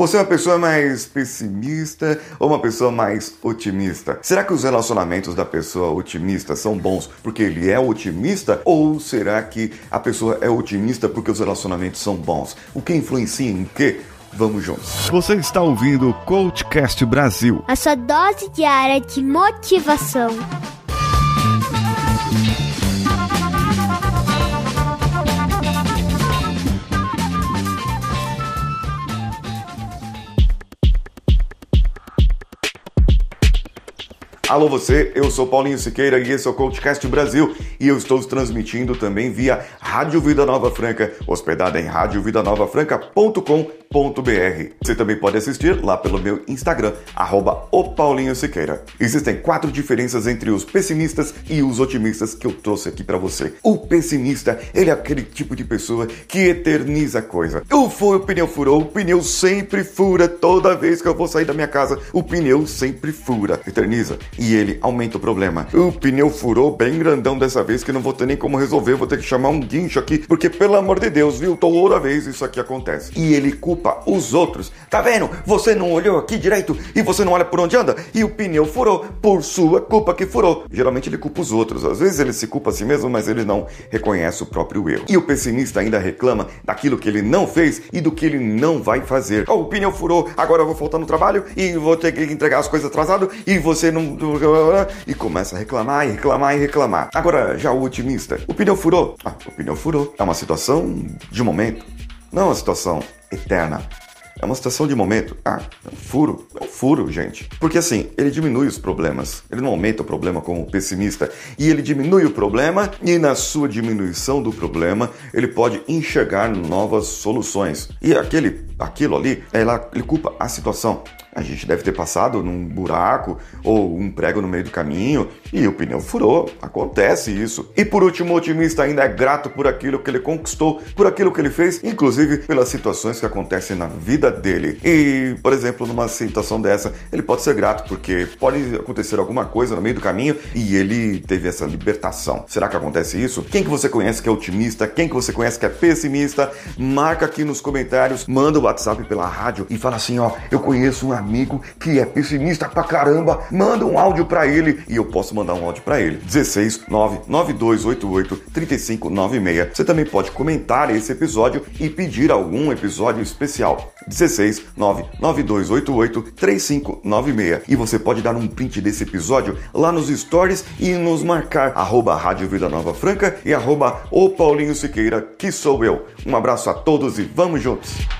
Você é uma pessoa mais pessimista ou uma pessoa mais otimista? Será que os relacionamentos da pessoa otimista são bons porque ele é otimista? Ou será que a pessoa é otimista porque os relacionamentos são bons? O que influencia em quê? Vamos juntos. Você está ouvindo o Coachcast Brasil a sua dose diária de motivação. Alô você, eu sou Paulinho Siqueira e esse é o Coachcast Brasil e eu estou transmitindo também via Rádio Vida Nova Franca, hospedada em radiovidanovafranca.com.br. Você também pode assistir lá pelo meu Instagram, arroba. Existem quatro diferenças entre os pessimistas e os otimistas que eu trouxe aqui para você. O pessimista, ele é aquele tipo de pessoa que eterniza a coisa. O, o pneu furou, o pneu sempre fura, toda vez que eu vou sair da minha casa, o pneu sempre fura. Eterniza e ele aumenta o problema. O pneu furou bem grandão dessa vez que não vou ter nem como resolver, vou ter que chamar um guincho aqui, porque pelo amor de Deus, viu? Toda vez isso aqui acontece. E ele culpa os outros. Tá vendo? Você não olhou aqui direito e você não olha por onde anda e o pneu furou por sua culpa que furou. Geralmente ele culpa os outros. Às vezes ele se culpa a si mesmo, mas ele não reconhece o próprio erro. E o pessimista ainda reclama daquilo que ele não fez e do que ele não vai fazer. Oh, o pneu furou, agora eu vou faltar no trabalho e vou ter que entregar as coisas atrasado e você não e começa a reclamar e reclamar e reclamar. Agora, já o otimista, o pneu furou. Ah, o pneu furou. É uma situação de momento, não é uma situação eterna. É uma situação de momento. Ah, é um furo. É um furo, gente. Porque assim, ele diminui os problemas. Ele não aumenta o problema como pessimista. E ele diminui o problema, e na sua diminuição do problema, ele pode enxergar novas soluções. E aquele, aquilo ali, ele culpa a situação. A gente deve ter passado num buraco ou um prego no meio do caminho e o pneu furou. Acontece isso. E por último, o otimista ainda é grato por aquilo que ele conquistou, por aquilo que ele fez, inclusive pelas situações que acontecem na vida dele. E, por exemplo, numa situação dessa, ele pode ser grato porque pode acontecer alguma coisa no meio do caminho e ele teve essa libertação. Será que acontece isso? Quem que você conhece que é otimista? Quem que você conhece que é pessimista? Marca aqui nos comentários, manda o WhatsApp pela rádio e fala assim, ó, eu conheço uma amigo que é pessimista pra caramba, manda um áudio para ele e eu posso mandar um áudio para ele. 16 99288 3596. Você também pode comentar esse episódio e pedir algum episódio especial. 16 99288 3596. E você pode dar um print desse episódio lá nos stories e nos marcar arroba Rádio Vida Nova Franca e arroba o Paulinho Siqueira, que sou eu. Um abraço a todos e vamos juntos!